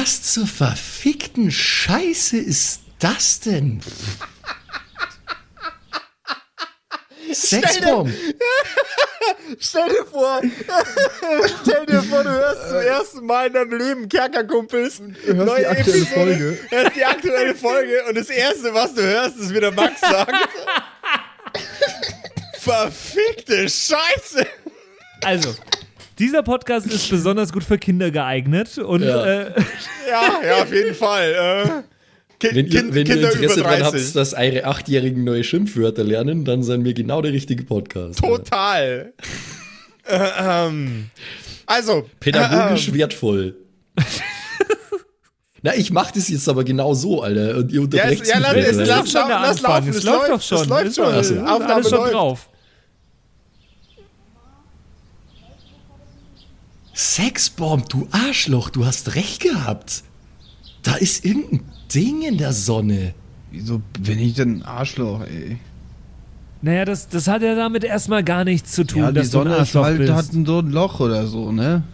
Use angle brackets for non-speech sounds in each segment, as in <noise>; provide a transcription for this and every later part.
Was zur verfickten Scheiße ist das denn? <laughs> Sexbomb. <laughs> Stell dir vor, <laughs> stell dir vor, du hörst zum ersten Mal in deinem Leben Kerkerkumpels. Du hörst die aktuelle Folge. Hörst die aktuelle Folge und das erste, was du hörst, ist, wie der Max sagt. Verfickte Scheiße! Also, dieser Podcast ist besonders gut für Kinder geeignet und Ja. äh, Ja, ja, auf jeden Fall. Äh, Ki- Wenn ihr, Kind- wenn ihr Kinder Interesse daran 30. habt, dass eure Achtjährigen neue Schimpfwörter lernen, dann sind wir genau der richtige Podcast. Total. äh, ähm, also, Pädagogisch ähm, wertvoll. <laughs> Na, ich mach das jetzt aber genau so, Alter. Und ihr Ja, unterbrecht es, ja, mich lass, es, weil- lass, schon lau- der lass Anfang. laufen. Es läuft doch schon. Es läuft schon. alles Aufnahme schon läuft. drauf. Sexbomb, du Arschloch, du hast recht gehabt. Da ist irgendein Ding in der Sonne. Wieso bin ich denn ein Arschloch, ey? Naja, das, das hat ja damit erstmal gar nichts zu tun, Ja, die dass du ein Sonne ist halt, bist. hat so ein Loch oder so, ne?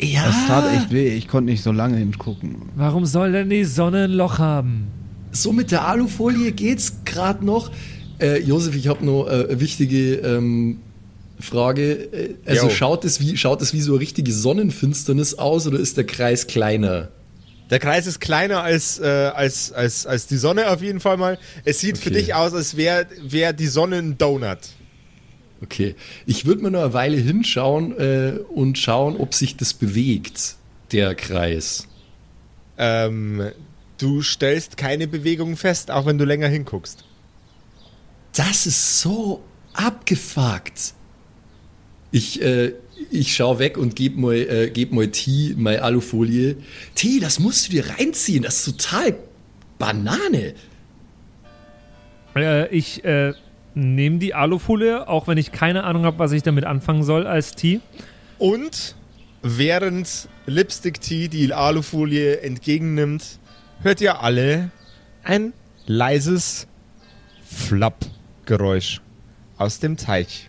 Ja. Das tat echt weh. Ich konnte nicht so lange hingucken. Warum soll denn die Sonne ein Loch haben? So mit der Alufolie geht's gerade noch. Äh, Josef, ich habe noch äh, wichtige ähm, Frage. Äh, Also Jo. schaut es, wie, schaut es wie so eine richtige Sonnenfinsternis aus oder ist der Kreis kleiner? Der Kreis ist kleiner als, äh, als, als, als die Sonne auf jeden Fall mal. Es sieht für Okay. dich aus, als wäre wär die Sonne ein Donut. Okay. Ich würde mir noch eine Weile hinschauen äh, und schauen, ob sich das bewegt, der Kreis. Ähm, du stellst keine Bewegung fest, auch wenn du länger hinguckst. Das ist so abgefuckt. Ich, äh, ich schau weg und geb mal, äh, geb mal T, meine Alufolie. T, das musst du dir reinziehen. Das ist total Banane. Äh, ich äh, nehme die Alufolie, auch wenn ich keine Ahnung habe, was ich damit anfangen soll als Tee. Und während Lipstick Tea die Alufolie entgegennimmt, hört ihr alle ein leises Flapp-Geräusch aus dem Teich.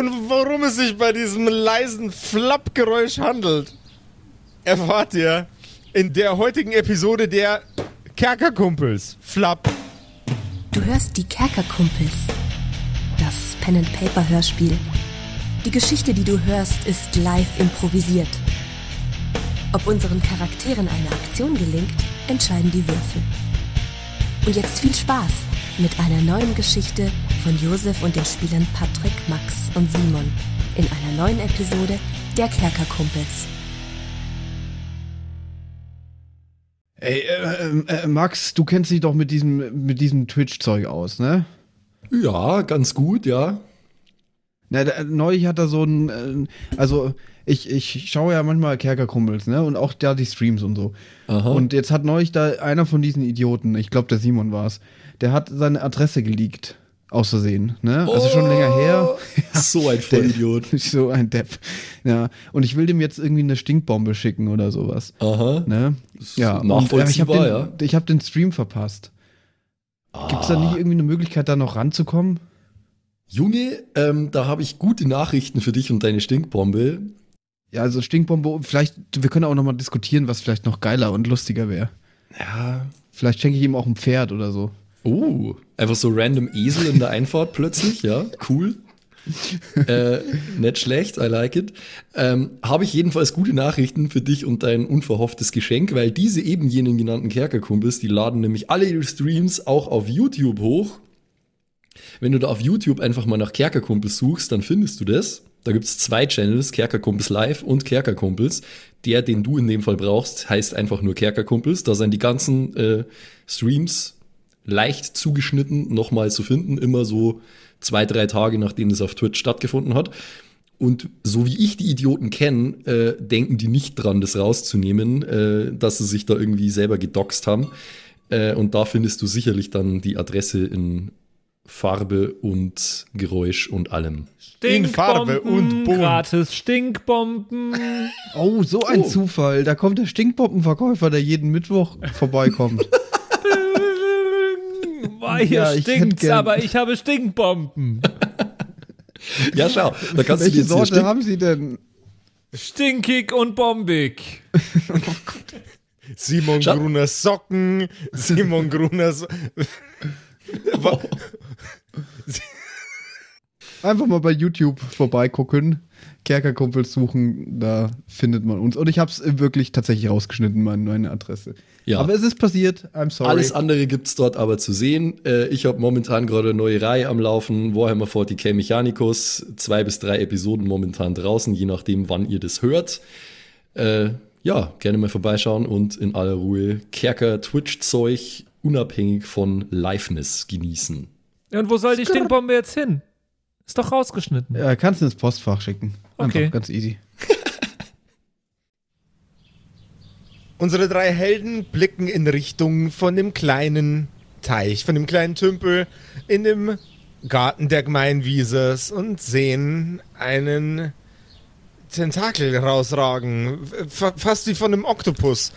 Und worum es sich bei diesem leisen Flapp-Geräusch handelt, erfahrt ihr in der heutigen Episode der Kerkerkumpels. Flapp. Du hörst die Kerkerkumpels. Das Pen and Paper Hörspiel. Die Geschichte, die du hörst, ist live improvisiert. Ob unseren Charakteren eine Aktion gelingt, entscheiden die Würfel. Und jetzt viel Spaß mit einer neuen Geschichte von Josef und den Spielern Patrick, Max und Simon in einer neuen Episode der Kerkerkumpels. Ey, äh, äh, Max, du kennst dich doch mit diesem, mit diesem Twitch-Zeug aus, ne? Ja, ganz gut, ja. Na, da, neulich hat er so ein, äh, also ich, ich schaue ja manchmal Kerkerkumpels, ne? Und auch da die Streams und so. Aha. Und jetzt hat neulich da einer von diesen Idioten, ich glaube der Simon war's, der hat seine Adresse geleakt. Aus Versehen, ne? Also schon länger her. <laughs> So ein Vollidiot. so ein Depp. Ja. Und ich will dem jetzt irgendwie eine Stinkbombe schicken oder sowas. Aha. Ne? Ja. Und, äh, ich habe den, ja. ich hab den Stream verpasst. Gibt's da nicht irgendwie eine Möglichkeit, da noch ranzukommen? Junge, ähm, da habe ich gute Nachrichten für dich und deine Stinkbombe. Ja, also Stinkbombe, vielleicht, wir können auch nochmal diskutieren, was vielleicht noch geiler und lustiger wäre. Ja. Vielleicht schenke ich ihm auch ein Pferd oder so. Oh, einfach so random Esel in der Einfahrt plötzlich, ja, cool. äh, nicht schlecht, I like it. Ähm, Habe ich jedenfalls gute Nachrichten für dich und dein unverhofftes Geschenk, weil diese eben jenen genannten Kerkerkumpels, die laden nämlich alle ihre Streams auch auf YouTube hoch. Wenn du da auf YouTube einfach mal nach Kerkerkumpels suchst, dann findest du das. Da gibt's zwei Channels, Kerkerkumpels Live und Kerkerkumpels. Der, den du in dem Fall brauchst, heißt einfach nur Kerkerkumpels. Da sind die ganzen äh, Streams leicht zugeschnitten nochmal zu finden, immer so zwei, drei Tage, nachdem das auf Twitch stattgefunden hat. Und so wie ich die Idioten kenne, äh, denken die nicht dran, das rauszunehmen, äh, dass sie sich da irgendwie selber gedoxt haben. Äh, und da findest du sicherlich dann die Adresse in Farbe und Geräusch und allem. In Farbe und bunt. Gratis Stinkbomben. Oh, so ein Oh. Zufall. Da kommt der Stinkbombenverkäufer, der jeden Mittwoch vorbeikommt. <laughs> Boah, hier Ja, ich stinkt's, gern- aber ich habe Stinkbomben. <laughs> Ja, schau, da kannst du Welche jetzt hier Sorte haben Sie denn? Stinkig und bombig. <laughs> Simon Schau- Gruner Socken, Simon Gruner so <laughs> Einfach mal bei YouTube vorbeigucken. Kerkerkumpels suchen, da findet man uns. Und ich habe es wirklich tatsächlich rausgeschnitten, meine, meine Adresse. Ja. Aber es ist passiert. I'm sorry. Alles andere gibt's dort aber zu sehen. Äh, ich habe momentan gerade eine neue Reihe am Laufen, Warhammer 40k Mechanicus. Zwei bis drei Episoden momentan draußen, je nachdem, wann ihr das hört. Äh, ja, gerne mal vorbeischauen und in aller Ruhe Kerker Twitch-Zeug unabhängig von Liveness genießen. Ja, Und wo soll die Stinkbombe jetzt hin? Ist doch rausgeschnitten. Ja, kannst du ins Postfach schicken. Einfach Okay. ganz easy. <laughs> Unsere drei Helden blicken in Richtung von dem kleinen Teich, von dem kleinen Tümpel in dem Garten der Gemeinwieses und sehen einen Tentakel rausragen. Fa- Fast wie von einem Oktopus.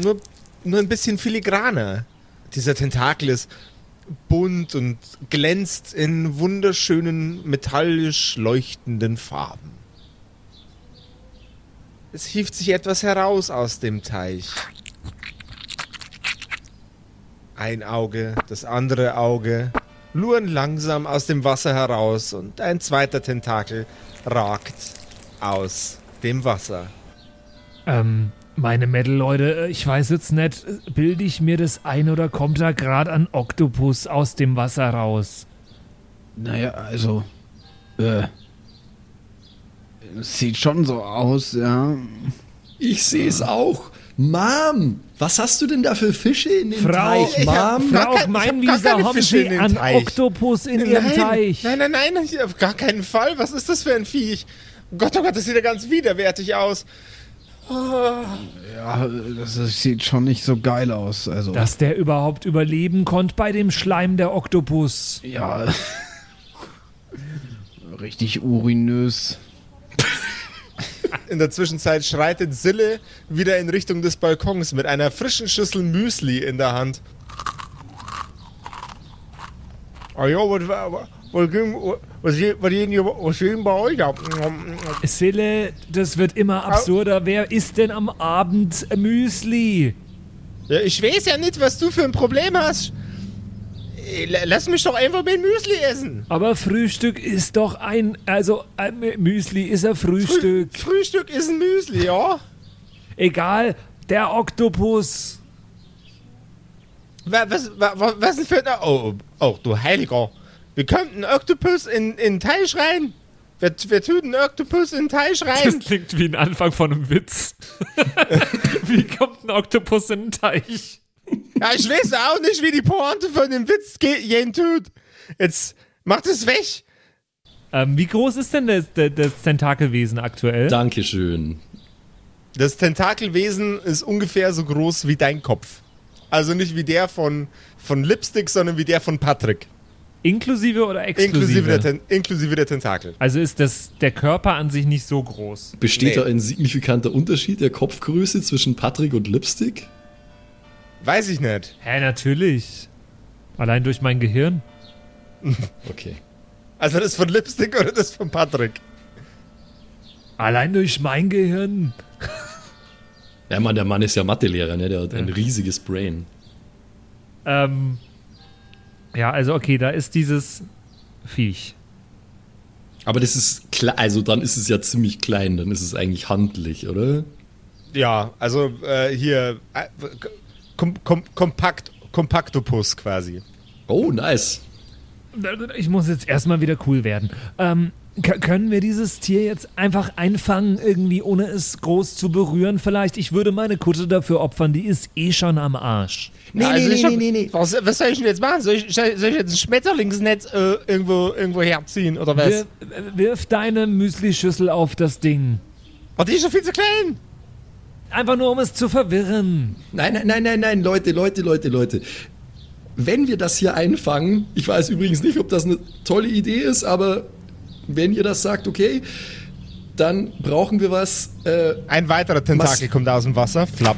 Nur, nur ein bisschen filigraner. Dieser Tentakel ist bunt und glänzt in wunderschönen, metallisch leuchtenden Farben. Es hieft sich etwas heraus aus dem Teich. Ein Auge, das andere Auge luren langsam aus dem Wasser heraus und ein zweiter Tentakel ragt aus dem Wasser. Ähm, meine Metal-Leute, äh, ich weiß jetzt nicht, bilde ich mir das ein oder kommt da gerade ein Oktopus aus dem Wasser raus? Naja, also. Äh. Es sieht schon so aus, ja. Ich sehe es auch. Mom, was hast du denn da für Fische in dem Frau- Teich, Ich hab- Mom? Frau kein- ich hab gar Meinwieser, haben Sie dem einen Teich. Oktopus in Ihrem nein, Teich? Nein, nein, nein, auf gar keinen Fall. Was ist das für ein Viech? Gott, oh Gott, das sieht ja ganz widerwärtig aus. Ja, das, sieht schon nicht so geil aus. Also. Dass der überhaupt überleben konnte bei dem Schleim der Oktopus. ja. Richtig urinös. In der Zwischenzeit schreitet Sille wieder in Richtung des Balkons mit einer frischen Schüssel Müsli in der Hand. Ah ja, was, was, was, ging- was, was, was bei euch ab? Sille, das wird immer absurder. Wer isst denn am Abend Müsli? Ja, ich weiß ja nicht, was du für ein Problem hast. Äh, la- Lass mich doch einfach mit Müsli essen. Aber Frühstück ist doch ein. Also, äh, Müsli ist ein Frühstück. Frühstück ist ein Müsli, ja? Egal, der Oktopus. Wa- Was, wa- wa- was denn für ein... Oh, oh, du Heiliger. Wir könnten einen Oktopus in, in den Teich rein. Wer, wer tut einen Oktopus in den Teich Das rein? klingt wie ein Anfang von einem Witz. <laughs> wie kommt ein Oktopus in den Teich? Ja, ich weiß auch nicht, wie die Pointe von dem Witz ge- gehen tut. Jetzt macht es weg. Ähm, wie groß ist denn das, das, das Tentakelwesen aktuell? Dankeschön. Das Tentakelwesen ist ungefähr so groß wie dein Kopf. Also nicht wie der von, von Lipstick, sondern wie der von Patrick. Inklusive oder exklusive? Inklusive der, Ten inklusive der Tentakel. also ist das der Körper an sich nicht so groß. Besteht Nee. da ein signifikanter Unterschied der Kopfgröße zwischen Patrick und Lipstick? Weiß ich nicht. Hä, natürlich. Allein durch mein Gehirn. <laughs> Okay. Also das von Lipstick oder das von Patrick? Allein durch mein Gehirn. Ja, Mann, der Mann ist ja Mathelehrer, ne? Der hat ein riesiges Brain. Ähm, ja, also okay, da ist dieses Viech. Aber das ist klar, also dann ist es ja ziemlich klein, dann ist es eigentlich handlich, oder? Ja, also äh, hier äh, kom kom kompakt Kompaktopus quasi. Oh, nice. Ich muss jetzt erstmal wieder cool werden. Ähm, können wir dieses Tier jetzt einfach einfangen, irgendwie ohne es groß zu berühren? Vielleicht, ich würde meine Kutte dafür opfern, die ist eh schon am Arsch. Nee, also nee, nee, hab- nee, nee. Was, was soll ich denn jetzt machen? Soll ich, soll ich jetzt ein Schmetterlingsnetz äh, irgendwo, irgendwo herziehen oder was? Wir, wirf deine Müslischüssel auf das Ding. Oh, die ist doch viel zu klein. Einfach nur, um es zu verwirren. Nein, nein, nein, nein, nein, Leute, Leute, Leute, Leute. Wenn wir das hier einfangen, ich weiß übrigens nicht, ob das eine tolle Idee ist, aber wenn ihr das sagt, okay, dann brauchen wir was. Äh, Ein weiterer Tentakel kommt aus dem Wasser. Flapp.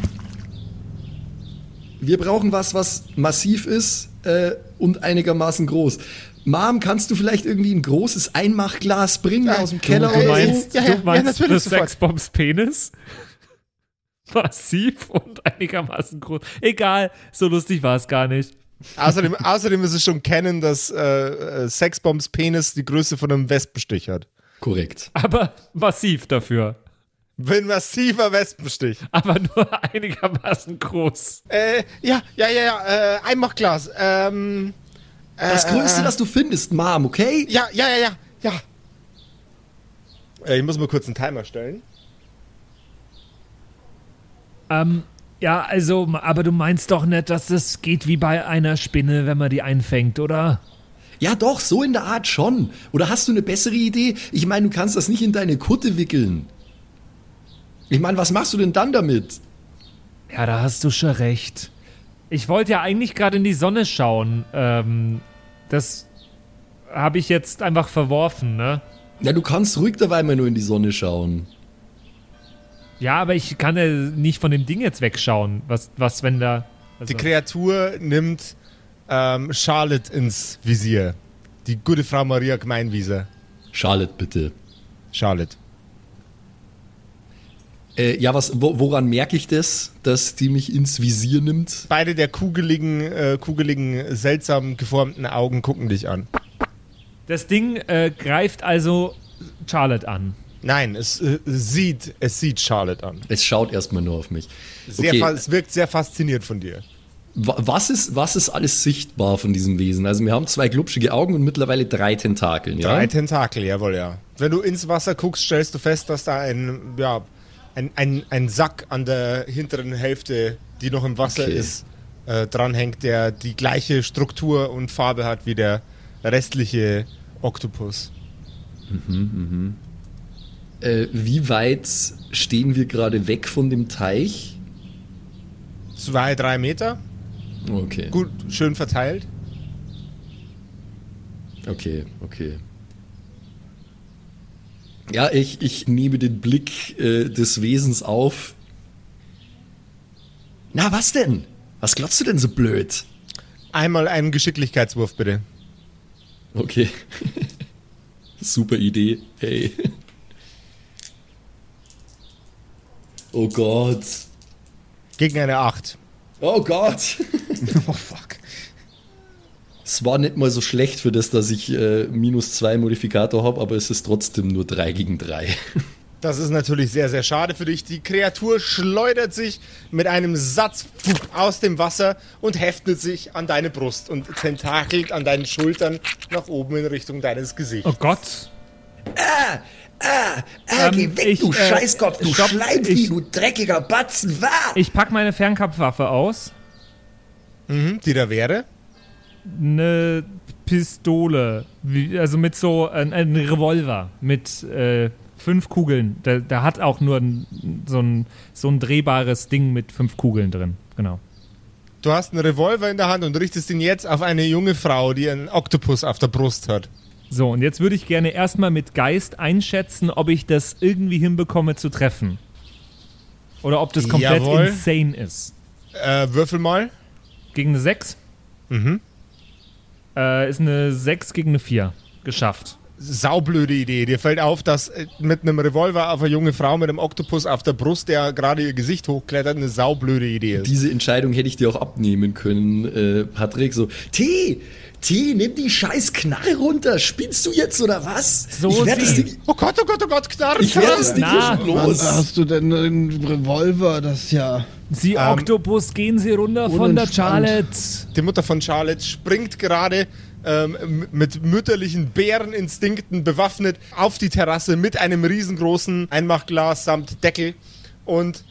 Wir brauchen was, was massiv ist äh, und einigermaßen groß. Mom, kannst du vielleicht irgendwie ein großes Einmachglas bringen aus dem Keller du oder meinst-? Ja, ja, du meinst ja. Sexbombs Penis? <laughs> Massiv und einigermaßen groß. Egal, so lustig war es gar nicht. Außerdem, außerdem ist es schon kennen, dass äh, äh, Sexbombs Penis die Größe von einem Wespenstich hat. Korrekt. Aber massiv dafür. Ein massiver Wespenstich. Aber nur <laughs> einigermaßen groß. Äh, ja, ja, ja, ja, äh, Einmachglas. Ähm, äh, Das Größte, äh, das du findest, Mom, okay? Ja, ja, ja, ja, ja. Äh, ich muss mal kurz einen Timer stellen. Ähm, ja, also, aber du meinst doch nicht, dass das geht wie bei einer Spinne, wenn man die einfängt, oder? Ja, doch, so in der Art schon. Oder hast du eine bessere Idee? Ich meine, du kannst das nicht in deine Kutte wickeln. Ich meine, was machst du denn dann damit? Ja, da hast du schon recht. Ich wollte ja eigentlich gerade in die Sonne schauen. Ähm, das habe ich jetzt einfach verworfen, ne? Ja, du kannst ruhig dabei mal nur in die Sonne schauen. Ja, aber ich kann ja nicht von dem Ding jetzt wegschauen. Was, was wenn da. Also, Die Kreatur nimmt ähm, Charlotte ins Visier. Die gute Frau Maria Gemeinwieser. Charlotte, bitte. Charlotte. Äh, ja, was, wo, woran merke ich das, dass die mich ins Visier nimmt? Beide der kugeligen, äh, kugeligen, seltsam geformten Augen gucken dich an. das Ding äh, greift also Charlotte an. Nein, es äh, sieht, es sieht Charlotte an. Es schaut erstmal nur auf mich. Okay. Es wirkt sehr fasziniert von dir. Wa- Was ist, was ist alles sichtbar von diesem Wesen? Also wir haben zwei glubschige Augen und mittlerweile drei Tentakeln, ja? Drei Tentakel, jawohl, ja. Wenn du ins Wasser guckst, stellst du fest, dass da ein, ja, ein, ein, ein Sack an der hinteren Hälfte, die noch im Wasser Okay. ist, äh, dranhängt, der die gleiche Struktur und Farbe hat wie der restliche Oktopus. Äh, wie weit stehen wir gerade weg von dem Teich? Zwei, drei Meter, Okay, gut, schön verteilt. okay, okay. Ja, ich, ich nehme den Blick äh, des Wesens auf. Na, was denn? Was glotzt du denn so blöd? Einmal einen Geschicklichkeitswurf, bitte. Okay. <laughs> Super Idee. Hey. Oh Gott. Gegen eine 8. Oh Gott. <laughs> Oh fuck. Es war nicht mal so schlecht für das, dass ich äh, minus zwei Modifikator habe, aber es ist trotzdem nur drei gegen drei. <laughs> Das ist natürlich sehr, sehr schade für dich. Die Kreatur schleudert sich mit einem Satz aus dem Wasser und heftet sich an deine Brust und tentakelt an deinen Schultern nach oben in Richtung deines Gesichts. Oh Gott. Ah, Ähm, geh weg, ich, du äh, Scheißkopf, du stopp, Schleimvieh, du dreckiger Batzen, wahr! Ich pack meine Fernkampfwaffe aus. Mhm, die da wäre. Eine Pistole. Wie, also mit so ein, ein Revolver mit äh, fünf Kugeln. Da, da hat auch nur ein, so, ein, so ein drehbares Ding mit fünf Kugeln drin. Genau. Du hast einen Revolver in der Hand und richtest ihn jetzt auf eine junge Frau, die einen Oktopus auf der Brust hat. So, und jetzt würde ich gerne erstmal mit Geist einschätzen, ob ich das irgendwie hinbekomme zu treffen. Oder ob das komplett Jawohl. insane ist. Äh, würfel mal. Gegen eine 6? Mhm. Äh, ist eine 6 gegen eine 4. Geschafft. Saublöde Idee. Dir fällt auf, dass äh, mit einem Revolver auf eine junge Frau mit einem Oktopus auf der Brust, der gerade ihr Gesicht hochklettert, eine saublöde Idee ist. Diese Entscheidung hätte ich dir auch abnehmen können, äh, Patrick. So, T, T, nimm die scheiß Knarre runter. Spinnst du jetzt oder was? So ich werde das sie- Ding, Oh Gott, oh Gott, oh Gott, Knarren, ich werd das Knarren. Ding hier Na, schon Wann los. hast du denn einen Revolver? Das ist ja. Sie Ähm, Oktopus, gehen Sie runter von der. Charlotte. Die Mutter von Charlotte springt gerade ähm, mit mütterlichen Bäreninstinkten bewaffnet auf die Terrasse mit einem riesengroßen Einmachglas samt Deckel und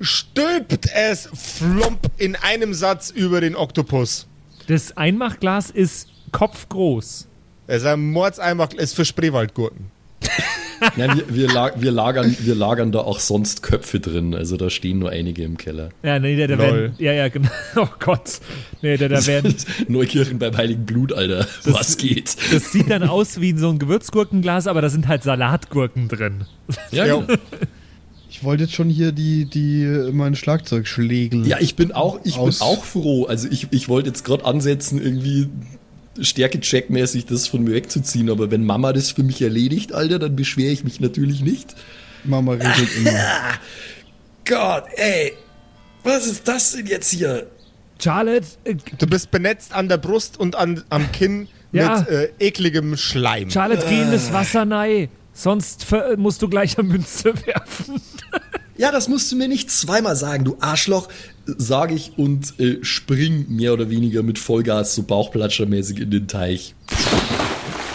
stülpt es flomp in einem Satz über den Oktopus. Das Einmachglas ist kopfgroß. Es ist ein Mordseinmach, ist für Spreewaldgurken. <laughs> Ja, wir, wir, lag, wir, lagern, wir lagern da auch sonst Köpfe drin. Also da stehen nur einige im Keller. Ja, nee, da, da werden. Ja, ja, genau. <laughs> Oh Gott. Nee, da, da werden. <laughs> Neukirchen beim Heiligen Blut, Alter. Was geht? Das sieht dann aus wie so ein Gewürzgurkenglas, aber da sind halt Salatgurken drin. Ja, Ja. Ich wollte jetzt schon hier die, die, mein Schlagzeug schlägeln. Ja, ich bin auch, ich Aus- bin auch froh. Also ich, ich wollte jetzt gerade ansetzen, irgendwie Stärke-Check-mäßig das von mir wegzuziehen, aber wenn Mama das für mich erledigt, Alter, dann beschwere ich mich natürlich nicht. Mama regelt immer. <laughs> Gott, ey, was ist das denn jetzt hier? Charlotte, äh, Du bist benetzt an der Brust und an, am Kinn Ja. mit äh, ekligem Schleim. Charlotte, geh in das Wasser nein. Sonst musst du gleich eine Münze <laughs> werfen. Ja, das musst du mir nicht zweimal sagen, du Arschloch, sage ich und äh, spring mehr oder weniger mit Vollgas so Bauchplatschermäßig in den Teich.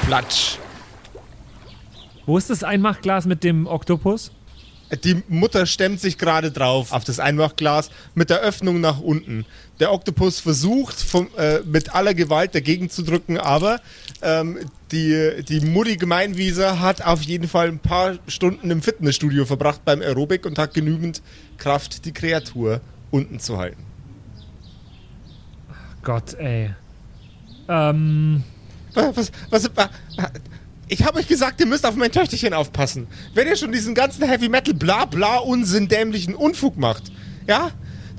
Platsch. Wo ist das Einmachglas mit dem Oktopus? Die Mutter stemmt sich gerade drauf auf das Einmachglas mit der Öffnung nach unten. Der Oktopus versucht vom, äh, mit aller Gewalt dagegen zu drücken, aber ähm, die, die Mutti Gemeinwieser hat auf jeden Fall ein paar Stunden im Fitnessstudio verbracht beim Aerobic und hat genügend Kraft, die Kreatur unten zu halten. Gott, ey. Ähm, Was, was, was, was ich habe euch gesagt, ihr müsst auf mein Töchterchen aufpassen. Wenn ihr schon diesen ganzen Heavy Metal bla bla Unsinn dämlichen Unfug macht, ja,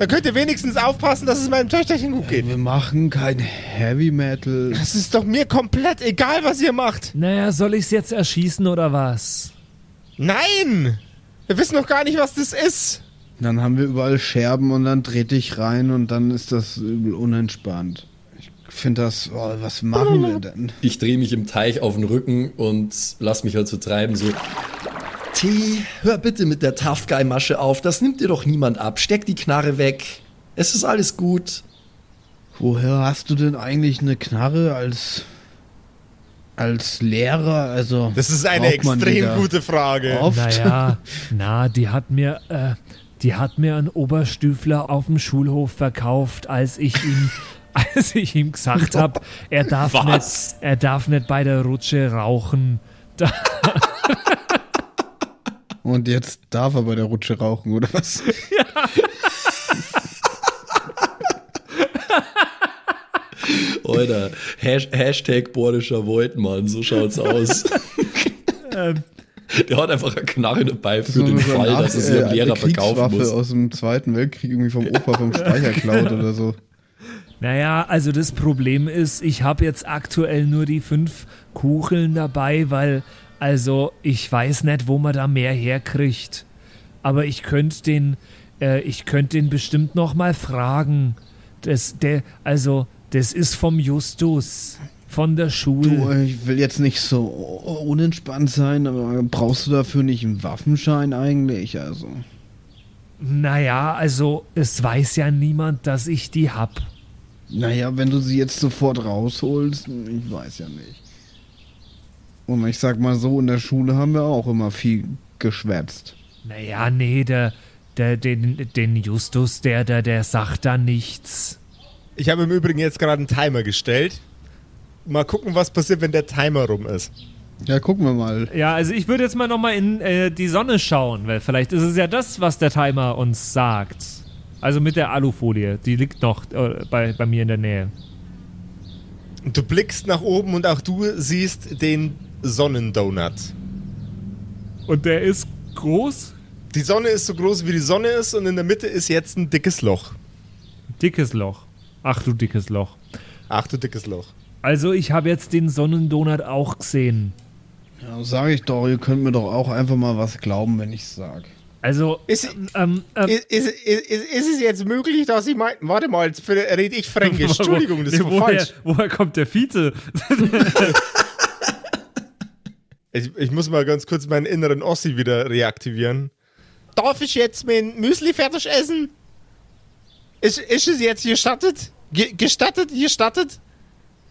dann könnt ihr wenigstens aufpassen, dass es meinem Töchterchen gut geht. Wir machen kein Heavy Metal. Das ist doch mir komplett egal, was ihr macht. naja, soll ich's jetzt erschießen oder was? Nein! Wir wissen noch gar nicht, was das ist. Dann haben wir überall Scherben und dann dreht dich rein und dann ist das übel unentspannt. Ich finde das, oh, was machen wir denn? Ich drehe mich im Teich auf den Rücken und lass mich halt so treiben, so. T, hör bitte mit der Tough Guy Masche auf, das nimmt dir doch niemand ab. Steck die Knarre weg. Es ist alles gut. Woher hast du denn eigentlich eine Knarre als als Lehrer? Also Das ist eine extrem gute Frage. Oft. Naja, na, die hat mir, äh, die hat mir ein Oberstüfler auf dem Schulhof verkauft, als ich ihm, <laughs> als ich ihm gesagt habe, er darf Was? nicht, er darf nicht bei der Rutsche rauchen. Da, Und jetzt darf er bei der Rutsche rauchen, oder was? <laughs> Alter, Hash Hashtag bordischer Voidmann, so schaut's aus. <laughs> Der hat einfach eine Knarre dabei für den so Fall, eine dass er sie am alte Lehrer verkaufen muss. aus dem Zweiten Weltkrieg irgendwie vom Opa vom <laughs> Speicher klaut oder so. naja, also das Problem ist, ich habe jetzt aktuell nur die fünf Kugeln dabei, weil, also ich weiß nicht, wo man da mehr herkriegt. Aber ich könnte den, äh, ich könnte den bestimmt noch mal fragen. Das, der, also, das ist vom Justus, von der Du, Schule. ich will jetzt nicht so unentspannt sein, aber brauchst du dafür nicht einen Waffenschein eigentlich? Also. Naja, also, es weiß ja niemand, dass ich die hab. Naja, wenn du sie jetzt sofort rausholst, ich weiß ja nicht. Und ich sag mal so, in der Schule haben wir auch immer viel geschwätzt. Naja, nee, der, der, den, den Justus, der, der, der sagt da nichts. Ich habe im Übrigen jetzt gerade einen Timer gestellt. Mal gucken, was passiert, wenn der Timer rum ist. Ja, gucken wir mal. Ja, also ich würde jetzt mal nochmal in äh, die Sonne schauen, weil vielleicht ist es ja das, was der Timer uns sagt. Also mit der Alufolie, die liegt noch äh, bei, bei mir in der Nähe. Du blickst nach oben und auch du siehst den Sonnendonut. Und der ist groß? Die Sonne ist so groß, wie die Sonne ist und in der Mitte ist jetzt ein dickes Loch. Dickes Loch. Ach du dickes Loch. Ach du dickes Loch. Also ich habe jetzt den Sonnendonut auch gesehen. Ja, sag ich doch, ihr könnt mir doch auch einfach mal was glauben, wenn ich's sag. Also, Ist, ähm, ähm, ist, ist, ist, ist es jetzt möglich, dass ich mein. Warte mal, jetzt rede ich Fränkisch. <laughs> Entschuldigung, das Nee, war woher, falsch. Woher kommt der Vize? <laughs> Ich, ich muss mal ganz kurz meinen inneren Ossi wieder reaktivieren. Darf ich jetzt mein Müsli fertig essen? Ist, ist es jetzt gestattet? Ge gestattet? Gestattet?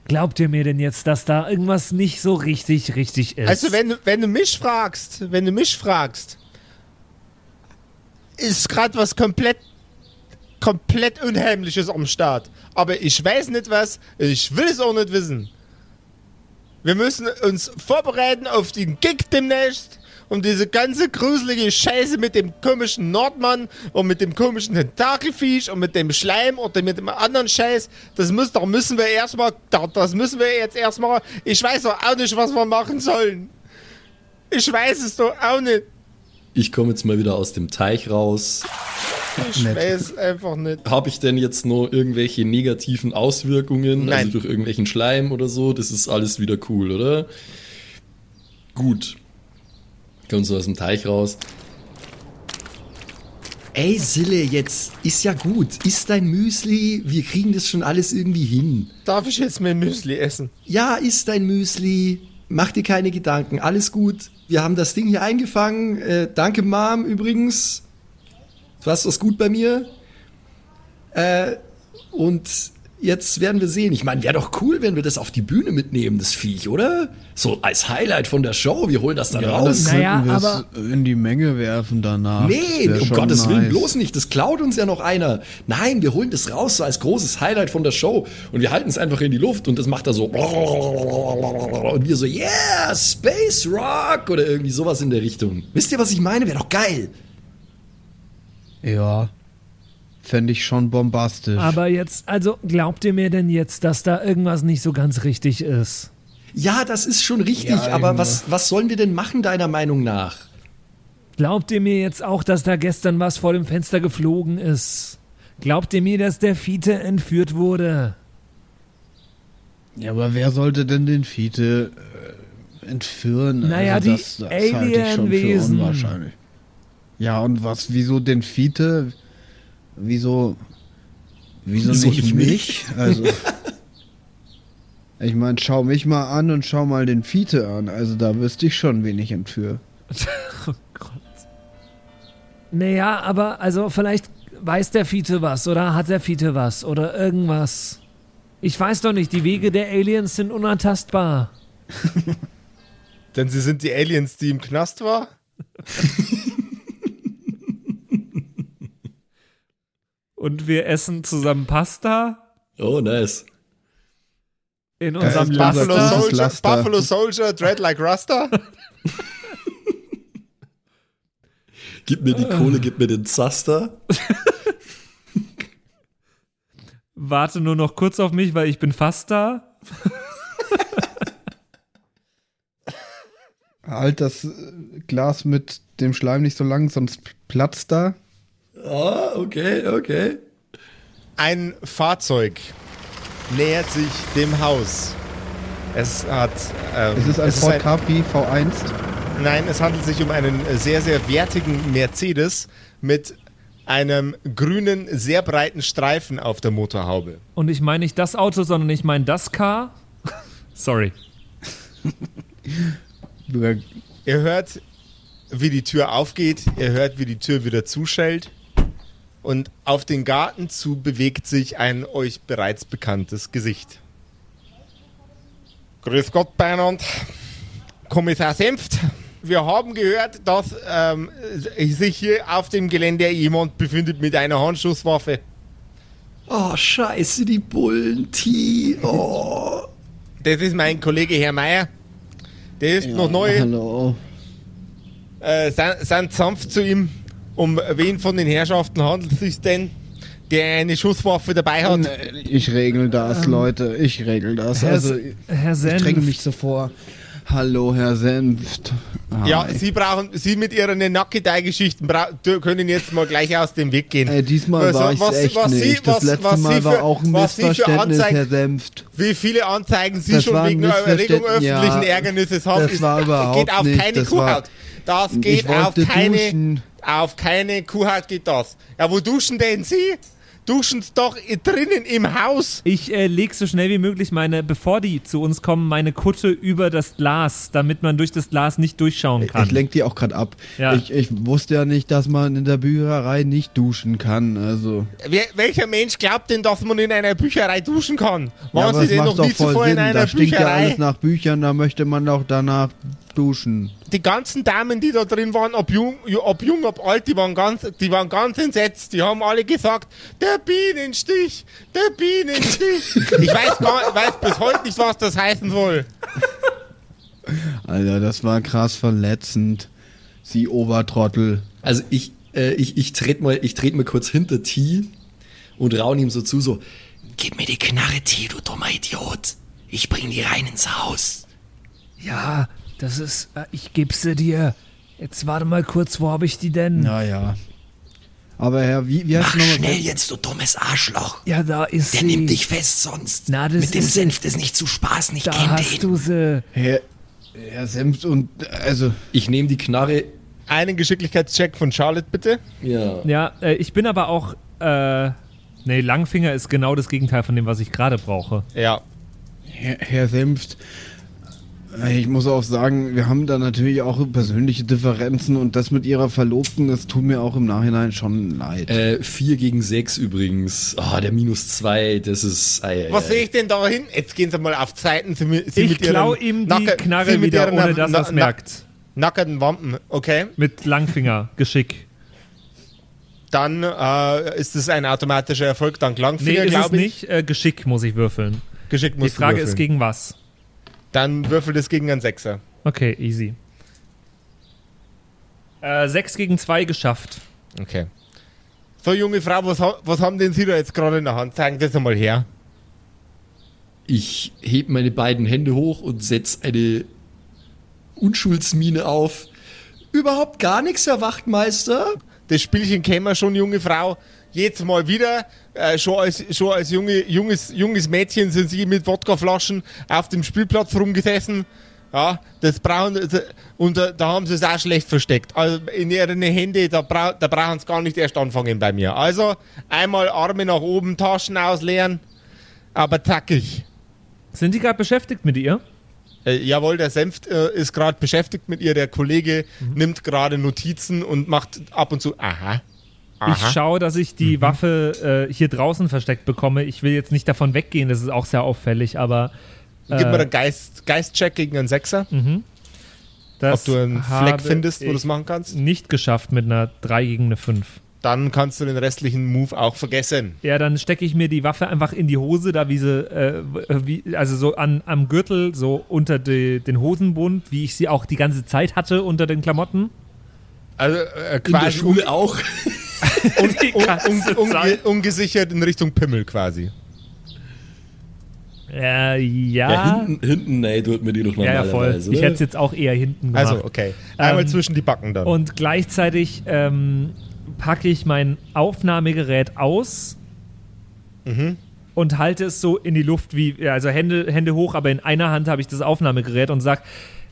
Glaubt ihr mir denn jetzt, dass da irgendwas nicht so richtig, richtig ist? Also, wenn, du- wenn du mich fragst, wenn du mich fragst, ist gerade was komplett, komplett Unheimliches am Start. Aber ich weiß nicht was, ich will es auch nicht wissen. Wir müssen uns vorbereiten auf den Gig demnächst und diese ganze gruselige Scheiße mit dem komischen Nordmann und mit dem komischen Tentakelfisch und mit dem Schleim oder mit dem anderen Scheiß. Das muss, da müssen wir erstmal, da, das müssen wir jetzt erstmal, ich weiß doch auch nicht, was wir machen sollen. Ich weiß es doch auch nicht. Ich komme jetzt mal wieder aus dem Teich raus. Ich weiß einfach nicht. Habe ich denn jetzt noch irgendwelche negativen Auswirkungen, Nein. also durch irgendwelchen Schleim oder so? Das ist alles wieder cool, oder? Gut. Kommst du aus dem Teich raus. Ey, Sille, jetzt ist ja gut. Isst dein Müsli. Wir kriegen das schon alles irgendwie hin. Darf ich jetzt mein Müsli essen? Ja, isst dein Müsli. Mach dir keine Gedanken. Alles gut. Wir haben das Ding hier eingefangen. Äh, danke, Mom, übrigens. Du hast das gut bei mir. Äh, und jetzt werden wir sehen. Ich meine, wäre doch cool, wenn wir das auf die Bühne mitnehmen, das Viech, oder? So als Highlight von der Show. Wir holen das dann raus. Naja, könnten wir's aber- in die Menge werfen danach. Nee, Das um Gottes Willen, nice. bloß nicht. Das klaut uns ja noch einer. Nein, wir holen das raus so als großes Highlight von der Show und wir halten es einfach in die Luft und das macht er so. Und wir so, yeah, Space Rock oder irgendwie sowas in der Richtung. Wisst ihr, was ich meine? Wäre doch geil. Ja. Fände ich schon bombastisch. Aber jetzt, also glaubt ihr mir denn jetzt, dass da irgendwas nicht so ganz richtig ist? Ja, das ist schon richtig, Ja, aber was, was sollen wir denn machen, deiner Meinung nach? Glaubt ihr mir jetzt auch, dass da gestern was vor dem Fenster geflogen ist? Glaubt ihr mir, dass der Fiete entführt wurde? ja, aber wer sollte denn den Fiete äh, entführen? Naja, die das, das halte ich schon für Alienwesen. unwahrscheinlich. Ja, und was, wieso den Fiete? Wieso, wieso, Wieso nicht nicht mich? mich? Also, ich meine, schau mich mal an und schau mal den Fiete an. Also da wüsste ich schon, wen ich entführe. <laughs> Oh Gott. Naja, aber also vielleicht weiß der Fiete was oder hat der Fiete was oder irgendwas. Ich weiß doch nicht, die Wege der Aliens sind unantastbar. <laughs> Denn sie sind die Aliens, die im Knast war? <laughs> Und wir essen zusammen Pasta Oh, nice. in unserem Laster. Buffalo. Soldier, Laster. Buffalo Soldier, Dread like Rasta? <laughs> Gib mir die Kohle, gib mir den Zaster. Warte nur noch kurz auf mich, weil ich bin fast da. Halt das äh, Glas mit dem Schleim nicht so lang, sonst platzt da. Ah, okay, okay. Ein Fahrzeug nähert sich dem Haus. Es hat. Ähm, Es ist ein Ford Capri V1. Nein, es handelt sich um einen sehr, sehr wertigen Mercedes mit einem grünen, sehr breiten Streifen auf der Motorhaube. Und ich meine nicht das Auto, sondern ich meine das Car. <laughs> Sorry. <laughs> Ihr hört, wie die Tür aufgeht, ihr hört, wie die Tür wieder zuschellt. Und auf den Garten zu bewegt sich ein euch bereits bekanntes Gesicht. Grüß Gott, Beinand. Kommissar Senft. Wir haben gehört, dass ähm, sich hier auf dem Gelände jemand befindet mit einer Handschusswaffe. Oh, scheiße, die Bullen, T. Oh. <laughs> Das ist mein Kollege Herr Meier. Der ist noch neu. Hallo. Äh, sind, sind sanft zu ihm. Um wen von den Herrschaften handelt es sich denn, der eine Schusswaffe dabei hat? Ich regel das, Leute. Ich regel das. Herr, Also, Herr ich Senf, dränge mich so vor. Hallo, Herr Senft. Hi. Ja, Sie brauchen, Sie mit Ihren Nackedei-Geschichten können jetzt mal gleich aus dem Weg gehen. Ey, diesmal Also, war ich was- echt was Sie- nicht. Das was- letzte was Sie Mal für- war auch ein Sie Missverständnis, Anzeigen- Herr Senft. Wie viele Anzeigen Sie Das schon wegen Erregung Missverständnis, ja. öffentlichen Ärgernisses haben, Das war überhaupt geht auf nicht, keine das Kuhhaut. Das Ich geht auf keine, duschen. Auf keine Kuhhaut geht das. Ja, wo duschen denn Sie? Duschen Sie doch drinnen im Haus. ich äh, leg so schnell wie möglich meine, bevor die zu uns kommen, meine Kutte über das Glas, damit man durch das Glas nicht durchschauen kann. Ich lenk die auch gerade ab. Ja. Ich, ich wusste ja nicht, dass man in der Bücherei nicht duschen kann. Also, Wer, welcher Mensch glaubt denn, dass man in einer Bücherei duschen kann? ja, Waren aber Sie denn noch nie voll zuvor Sinn. in einer Da stinkt ja Bücherei? alles nach Büchern, da möchte man doch danach duschen. die ganzen Damen, die da drin waren, ob jung, ob jung, ob alt, die waren ganz, die waren ganz entsetzt. Die haben alle gesagt, der Bienenstich, der Bienenstich. <laughs> ich weiß gar, weiß bis heute nicht, was das heißen soll. Alter, das war krass verletzend. Sie Obertrottel. Also ich, äh, ich, ich trete mal, ich tret mal kurz hinter T und raun ihm so zu, so, gib mir die Knarre, T, du dummer Idiot. Ich bring die rein ins Haus. ja, das ist, äh, ich gebe sie dir. Jetzt warte mal kurz, wo habe ich die denn? Naja. Aber Herr, wie, wie heißt Mach du nochmal? schnell jetzt, du dummes Arschloch. Ja, da ist Der sie. nimmt dich fest sonst. Na, das Mit dem ist- Senf, das ist nicht zu Spaß, ich da kenn hast den. du sie. Herr, Herr Senft und, also, Ich nehme die Knarre. Einen Geschicklichkeitscheck von Charlotte, bitte. Ja. Ja, äh, ich bin aber auch. Äh, nee, Langfinger ist genau das Gegenteil von dem, was ich gerade brauche. Ja. Herr, Herr Senft, ich muss auch sagen, wir haben da natürlich auch persönliche Differenzen und das mit Ihrer Verlobten, das tut mir auch im Nachhinein schon leid. Äh, 4 gegen 6 übrigens. Ah, der minus 2, das ist. Ei, ei, Was sehe ich denn da hin? Jetzt gehen Sie mal auf die Seiten. Sie, sie Ich klau ihm die Nacker- Knarre sie mit wieder, ihren ohne dass er es merkt. Nackerten Wampen, okay. Mit Langfinger, Geschick. Dann äh, ist es ein automatischer Erfolg dank Nee, Langfinger, ist es glaube ich. nicht. Äh, Geschick muss ich würfeln. Geschickt Die musst du Frage würfeln. ist gegen was? Dann würfel das gegen einen Sechser. Okay, easy. Äh, 6 gegen 2 geschafft. Okay. So, junge Frau, was, was haben denn Sie da jetzt gerade in der Hand? Zeigen Sie das mal her. Ich heb meine beiden Hände hoch und setz eine Unschuldsmine auf. Überhaupt gar nichts, Herr Wachtmeister. Das Spielchen kennen wir schon, junge Frau. Jetzt mal wieder. Äh, schon als, schon als junge, junges, junges Mädchen sind Sie mit Wodkaflaschen auf dem Spielplatz rumgesessen. Ja, das brauchen, und da, da haben sie es auch schlecht versteckt. Also in ihren Hände, da, brau, da brauchen sie gar nicht erst anfangen bei mir. Also einmal Arme nach oben, Taschen ausleeren, aber zackig. Sind die gerade beschäftigt mit ihr? Äh, jawohl, der Senft äh, ist gerade beschäftigt mit ihr. Der Kollege nimmt gerade Notizen und macht ab und zu, aha. Aha. Ich schaue, dass ich die Waffe äh, hier draußen versteckt bekomme. Ich will jetzt nicht davon weggehen, das ist auch sehr auffällig, aber Gib mir äh, einen Geist, Geistcheck gegen einen Sechser, das ob du einen Fleck findest, wo du das machen kannst. Nicht geschafft mit einer 3 gegen eine 5. Dann kannst du den restlichen Move auch vergessen. Ja, dann stecke ich mir die Waffe einfach in die Hose, da wie sie, äh, wie, also so an, am Gürtel, so unter die, den Hosenbund, wie ich sie auch die ganze Zeit hatte unter den Klamotten. Also äh, In der quasi Schule auch. <laughs> <laughs> Un, un, Zeit. ungesichert in Richtung Pimmel quasi. Äh, Ja, ja. hinten, hinten nein, tut mir die doch Ja, ja, voll. normalerweise. Ich hätte es jetzt auch eher hinten gemacht. Also, okay. Einmal Ähm, zwischen die Backen dann. Und gleichzeitig ähm, packe ich mein Aufnahmegerät aus Mhm. und halte es so in die Luft, wie, also Hände, Hände hoch, aber in einer Hand habe ich das Aufnahmegerät und sage,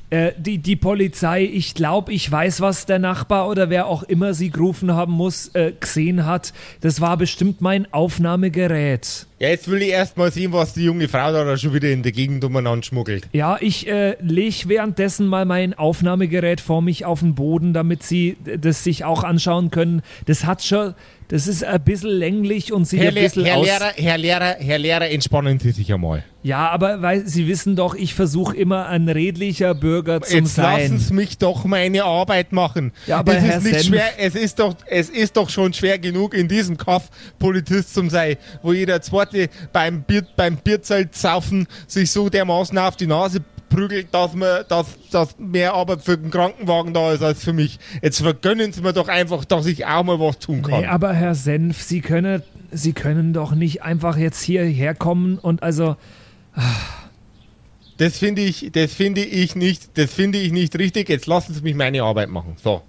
äh, die, die Polizei, ich glaube, ich weiß, was der Nachbar oder wer auch immer sie gerufen haben muss, äh, gesehen hat. Das war bestimmt mein Aufnahmegerät. Ja, jetzt will ich erst mal sehen, was die junge Frau da schon wieder in der Gegend umeinander schmuggelt. Ja, ich äh, lege währenddessen mal mein Aufnahmegerät vor mich auf den Boden, damit sie das sich auch anschauen können. Das hat schon, das ist ein bisschen länglich und sieht Herr, ein bisschen Herr aus. Lehrer, Herr Lehrer, Herr Lehrer, entspannen Sie sich einmal. Ja, aber weil Sie wissen doch, ich versuche immer ein redlicher Bürger zu Jetzt lassen sein. Sie mich doch meine Arbeit machen. Ja, aber es Herr ist nicht Senf- schwer, es ist doch, es ist doch schon schwer genug in diesem Kaff Polizist zu sein, wo jeder zweite beim Bier, beim Bierzelt saufen sich so dermaßen auf die Nase prügelt, dass man, dass, dass mehr Arbeit für den Krankenwagen da ist als für mich. Jetzt vergönnen Sie mir doch einfach, dass ich auch mal was tun kann. Nee, aber Herr Senf, Sie können, Sie können doch nicht einfach jetzt hierher kommen und also, Das finde ich, das finde ich nicht, das finde ich nicht richtig. Jetzt lassen Sie mich meine Arbeit machen. So.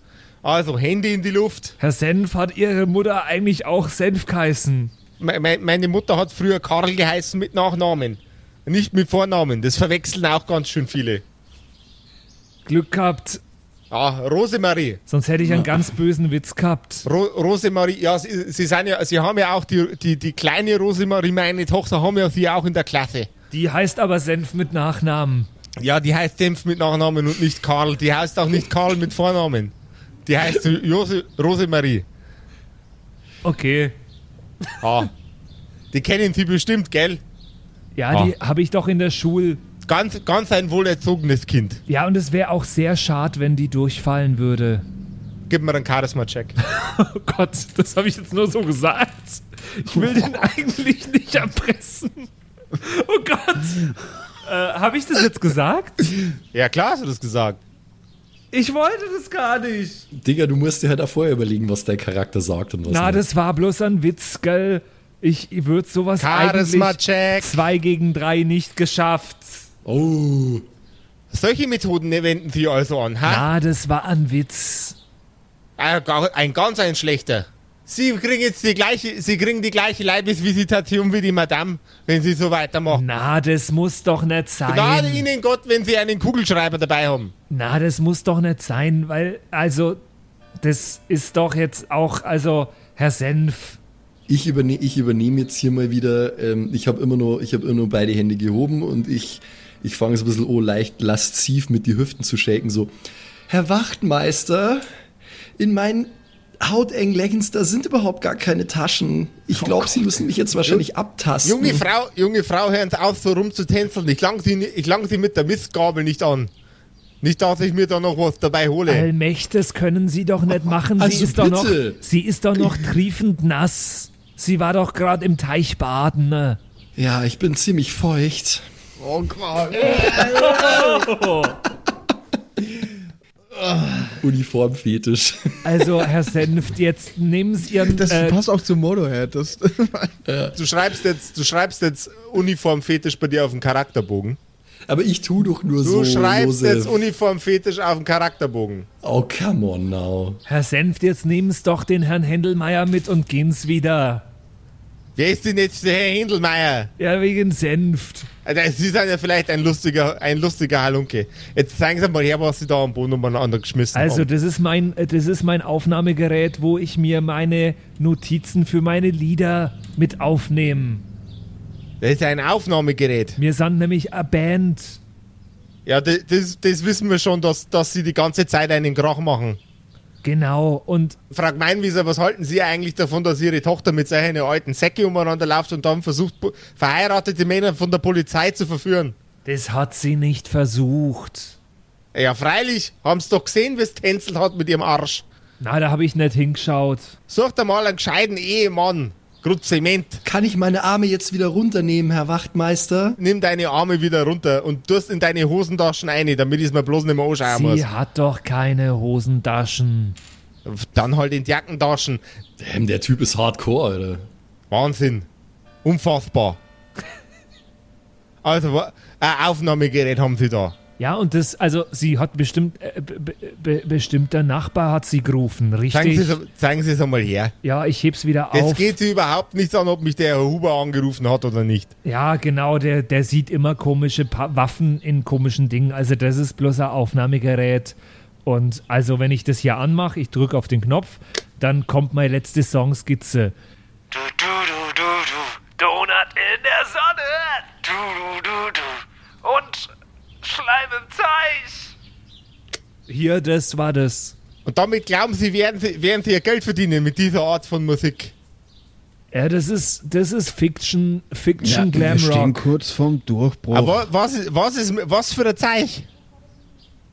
Also, Hände in die Luft. Herr Senf, hat Ihre Mutter eigentlich auch Senf geheißen? Me me meine Mutter hat früher Karl geheißen mit Nachnamen. Nicht mit Vornamen. Das verwechseln auch ganz schön viele. Glück gehabt, Ah, Rosemarie. sonst hätte ich einen ganz bösen Witz gehabt. Ro Rosemarie, ja, sie, sie, sind ja, sie haben ja auch die, die, die kleine Rosemarie, meine Tochter, haben ja sie auch in der Klasse. Die heißt aber Senf mit Nachnamen. Ja, die heißt Dempf mit Nachnamen und nicht Karl. Die heißt auch nicht Karl mit Vornamen. Die heißt Jose Rosemarie. Okay. Ah. Die kennen Sie bestimmt, gell? Ja, Ah. die habe ich doch in der Schule. Ganz, ganz ein wohlerzogenes Kind. Ja, und es wäre auch sehr schade, wenn die durchfallen würde. Gib mir einen Charisma-Check. <laughs> Oh Gott, das habe ich jetzt nur so gesagt. Ich will den eigentlich nicht erpressen. Oh Gott. Äh, habe ich das jetzt gesagt? Ja, klar hast du das gesagt. Ich wollte das gar nicht. Digga, du musst dir halt auch vorher überlegen, was dein Charakter sagt und was Na, nicht. das war bloß ein Witz, gell? Ich würde sowas eigentlich Charisma-Check. zwei gegen drei nicht geschafft. Oh. Solche Methoden wenden Sie also an, ha? Na, das war ein Witz. Ein ganz ein schlechter. Sie kriegen jetzt die gleiche, Sie kriegen die gleiche Leibesvisitation wie die Madame, wenn Sie so weitermachen. Na, das muss doch nicht sein. Gnade Ihnen Gott, wenn Sie einen Kugelschreiber dabei haben. Na, das muss doch nicht sein, weil, also, das ist doch jetzt auch, also, Herr Senf. Ich, überne ich übernehme jetzt hier mal wieder, ähm, ich habe immer nur, ich habe immer nur beide Hände gehoben und ich, ich fange so ein bisschen oh, leicht lasziv mit die Hüften zu shaken, so, Herr Wachtmeister, in meinen hautengen Leggings, da sind überhaupt gar keine Taschen. Ich glaube, Sie müssen mich jetzt wahrscheinlich abtasten. Junge Frau, junge Frau, hören Sie auf, so rumzutänzeln. Ich lang Sie, ich lang Sie mit der Mistgabel nicht an. Nicht, dass ich mir da noch was dabei hole. Allmächtig können Sie doch nicht machen. Sie Also ist doch noch, sie ist doch noch triefend nass. Sie war doch gerade im Teich baden. Ne? Ja, ich bin ziemlich feucht. Oh Gott. <laughs> <laughs> Uniformfetisch. Also, Herr Senft, jetzt nehmen Sie Ihren. Das äh, passt auch zu Motorhead. Das, Du schreibst jetzt, du schreibst jetzt Uniformfetisch bei dir auf den Charakterbogen. Aber ich tu doch nur Du so, schreibst Josef. jetzt Uniformfetisch auf den Charakterbogen. Oh, come on now. Herr Senft, jetzt nehmen Sie doch den Herrn Händelmeier mit und gehen's wieder. Wer ist denn jetzt der Herr Händelmeier? Ja, wegen Senft. Also, Sie sind ja vielleicht ein lustiger, ein lustiger Halunke. Jetzt zeigen Sie mal her, was Sie da am Boden umeinander geschmissen Also, haben. das ist mein, das ist mein Aufnahmegerät, wo ich mir meine Notizen für meine Lieder mit aufnehme. Das ist ein Aufnahmegerät. Wir sind nämlich eine Band. Ja, das, das, das wissen wir schon, dass, dass Sie die ganze Zeit einen Krach machen. Genau. Und Frag Meinwieser, was halten Sie eigentlich davon, dass Ihre Tochter mit solchen alten Säcke umeinander läuft und dann versucht, verheiratete Männer von der Polizei zu verführen? das hat sie nicht versucht. Ja, freilich, haben Sie doch gesehen, wie es tänzelt hat mit Ihrem Arsch. Na, da habe ich nicht hingeschaut. Such dir mal einen gescheiten Ehemann. Grut Zement. Kann ich meine Arme jetzt wieder runternehmen, Herr Wachtmeister? Nimm deine Arme wieder runter und tust in deine Hosentaschen ein, damit ich es mir bloß nicht mehr anschauen muss. Sie hat doch keine Hosentaschen. Dann halt in die Jackentaschen. Damn, der Typ ist hardcore, Alter. Wahnsinn. Unfassbar. Also, ein Aufnahmegerät haben sie da. Ja, und das, also sie hat bestimmt, äh, be, be, bestimmt der Nachbar hat sie gerufen, Zeigen richtig? Sie, es- zeigen sie es einmal her. Ja, ich heb's wieder Jetzt auf. geht sie überhaupt nichts an, ob mich der Herr Huber angerufen hat oder nicht. Ja, genau, der, der sieht immer komische pa Waffen in komischen Dingen. Also das ist bloß ein Aufnahmegerät. Und also wenn ich das hier anmache, ich drücke auf den Knopf, dann kommt meine letzte Songskizze. Du, du, du, du, du, Donut in der Sonne. Du, du, du, du. Und Schleim im Teich. Hier, das war das. Und damit glauben sie, werden sie, werden sie ihr Geld verdienen mit dieser Art von Musik. Ja, das ist, das ist Fiction, Fiction wir Glam stehen Rock. kurz vorm Durchbruch. Aber was ist, was ist, was für ein Zeichen?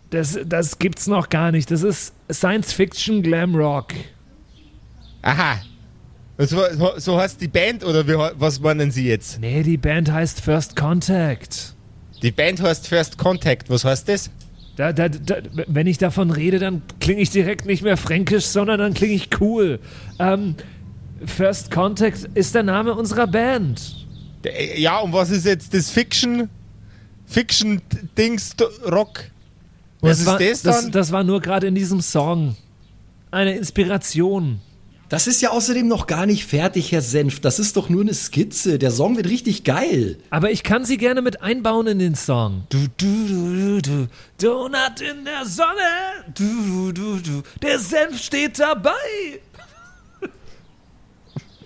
Das, das gibt's noch gar nicht. Das ist Science Fiction Glam Rock. Aha. So, so heißt die Band oder wie, was meinen Sie jetzt? Nee, die Band heißt First Contact. Die Band heißt First Contact. Was heißt das? Da, da, da, wenn ich davon rede, dann klinge ich direkt nicht mehr fränkisch, sondern dann klinge ich cool. Ähm, First Contact ist der Name unserer Band. Der- Ja, und was ist jetzt das Fiction? Fiction-Dings Rock? Was ist war, das das, dann? das war nur gerade in diesem Song. Eine Inspiration. Das ist ja außerdem noch gar nicht fertig, Herr Senf. Das ist doch nur eine Skizze. Der Song wird richtig geil. Aber ich kann sie gerne mit einbauen in den Song. Du, du, du, du, du, Donut in der Sonne. Du, du, du, du, der Senf steht dabei. <laughs>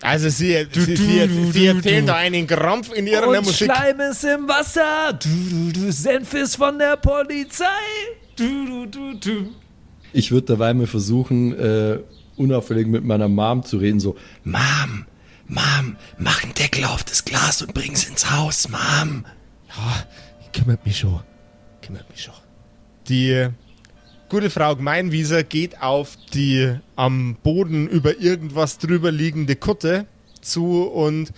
Also sie, sie, sie, sie erzählen da einen Krampf in ihrer Und Musik. Schleim ist im Wasser. Du, du, du, Senf ist von der Polizei. Du, du, du, du. Ich würde dabei mal versuchen, äh, unauffällig mit meiner Mom zu reden, so, Mom, Mom, mach einen Deckel auf das Glas und bring's ins Haus, Mom. Kümmert mich schon. Kümmert mich schon. Die äh, gute Frau Gemeinwieser geht auf die am Boden über irgendwas drüber liegende Kutte zu und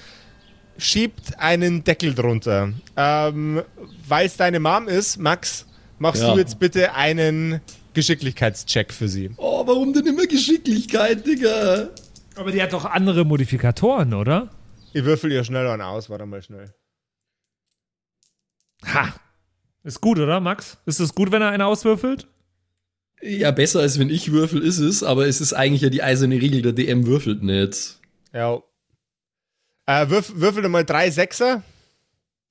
schiebt einen Deckel drunter. Ähm, Weil es deine Mom ist, Max, machst Ja. du jetzt bitte einen Geschicklichkeitscheck für sie. Oh, warum denn immer Geschicklichkeit, Digga? Aber die hat doch andere Modifikatoren, oder? Ich würfel ihr schnell einen aus, warte mal schnell. Ha. Ist gut, oder, Max? Ist es gut, wenn er eine auswürfelt? Ja, besser als wenn ich würfel ist es, aber es ist eigentlich ja die eiserne Regel, der DM würfelt nicht. Ja. Äh, würf, würfel mal drei Sechser.